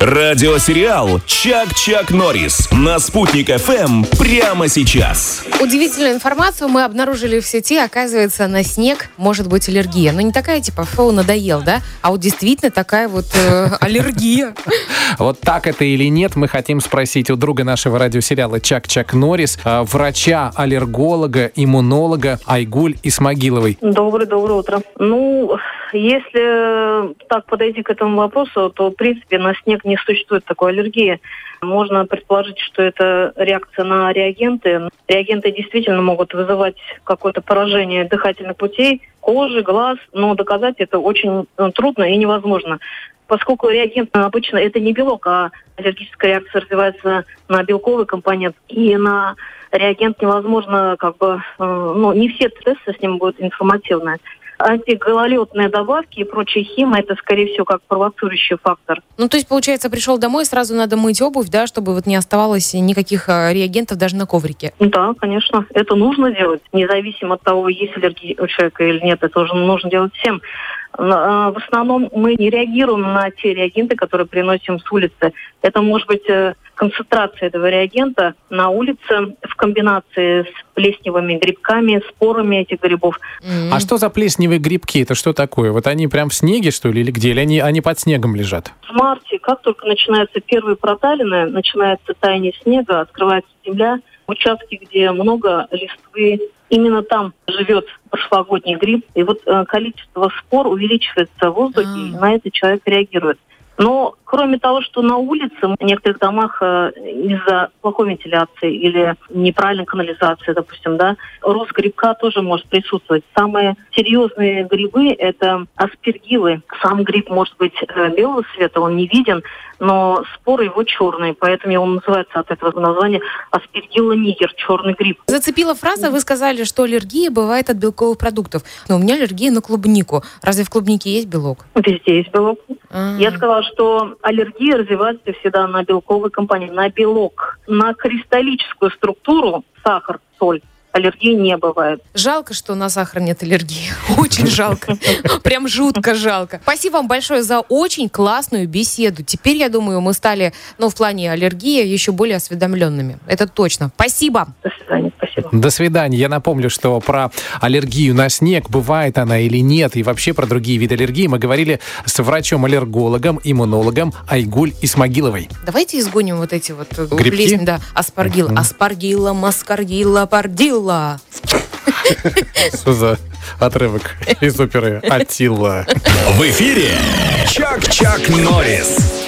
Радиосериал «Чак-Чак Норрис» на «Спутник ФМ» прямо сейчас. Удивительную информацию мы обнаружили в сети. Оказывается, на снег может быть аллергия. Но не такая, типа, фу, надоел, да? А вот действительно такая вот э, аллергия. Вот так это или нет, мы хотим спросить у друга нашего радиосериала Чак-Чак Норрис, э, врача-аллерголога, иммунолога Айгуль Исмагиловой. Доброе-доброе утро. Ну, если так подойти к этому вопросу, то, в принципе, на снег не существует такой аллергии. Можно предположить, что это реакция на реагенты. Реагенты действительно могут вызывать какое-то поражение дыхательных путей, кожи, глаз, но доказать это очень ну, трудно и невозможно. Поскольку реагент обычно это не белок, а аллергическая реакция развивается на белковый компонент, и на реагент невозможно, как бы, э, ну, не все тесты с ним будут информативные антигололедные добавки и прочая хима, это, скорее всего, как провоцирующий фактор. Ну, то есть, получается, пришел домой, сразу надо мыть обувь, да, чтобы вот не оставалось никаких а, реагентов даже на коврике? Да, конечно. Это нужно делать, независимо от того, есть аллергия у человека или нет. Это уже нужно делать всем. А, в основном мы не реагируем на те реагенты, которые приносим с улицы. Это может быть э, концентрация этого реагента на улице в комбинации с плесневыми грибками, спорами этих грибов. Mm-hmm. А что за плесневые грибки? Это что такое? Вот они прям в снеге, что ли, или где? Или они, они под снегом лежат? В марте, как только начинаются первые проталины, начинается таяние снега, открывается земля, участки, где много листвы, именно там живет прошлогодний гриб, и вот э, количество спор увеличивается в воздухе, mm. и на это человек реагирует. Но кроме того, что на улице в некоторых домах э, из-за плохой вентиляции или неправильной канализации, допустим, да, рост грибка тоже может присутствовать. Самые серьезные грибы – это аспергилы. Сам гриб может быть э, белого цвета, он не виден, но споры его черные, поэтому он называется от этого названия аспергилла нигер, черный гриб. Зацепила фраза, вы сказали, что аллергия бывает от белковых продуктов. Но у меня аллергия на клубнику. Разве в клубнике есть белок? Везде есть белок. А-а-а. Я сказала, что аллергия развивается всегда на белковый компонент, на белок, на кристаллическую структуру, сахар, соль аллергии не бывает. Жалко, что на сахар нет аллергии. Очень жалко. Прям жутко жалко. Спасибо вам большое за очень классную беседу. Теперь, я думаю, мы стали, ну, в плане аллергии еще более осведомленными. Это точно. Спасибо. До свидания. Спасибо. До свидания. Я напомню, что про аллергию на снег, бывает она или нет, и вообще про другие виды аллергии мы говорили с врачом-аллергологом, иммунологом Айгуль Исмагиловой. Давайте изгоним вот эти вот Грибки? плесни. Да, аспаргил. Аспаргила, маскаргила, пардил Атила. Что за отрывок из оперы Атила? В эфире Чак-Чак Норрис.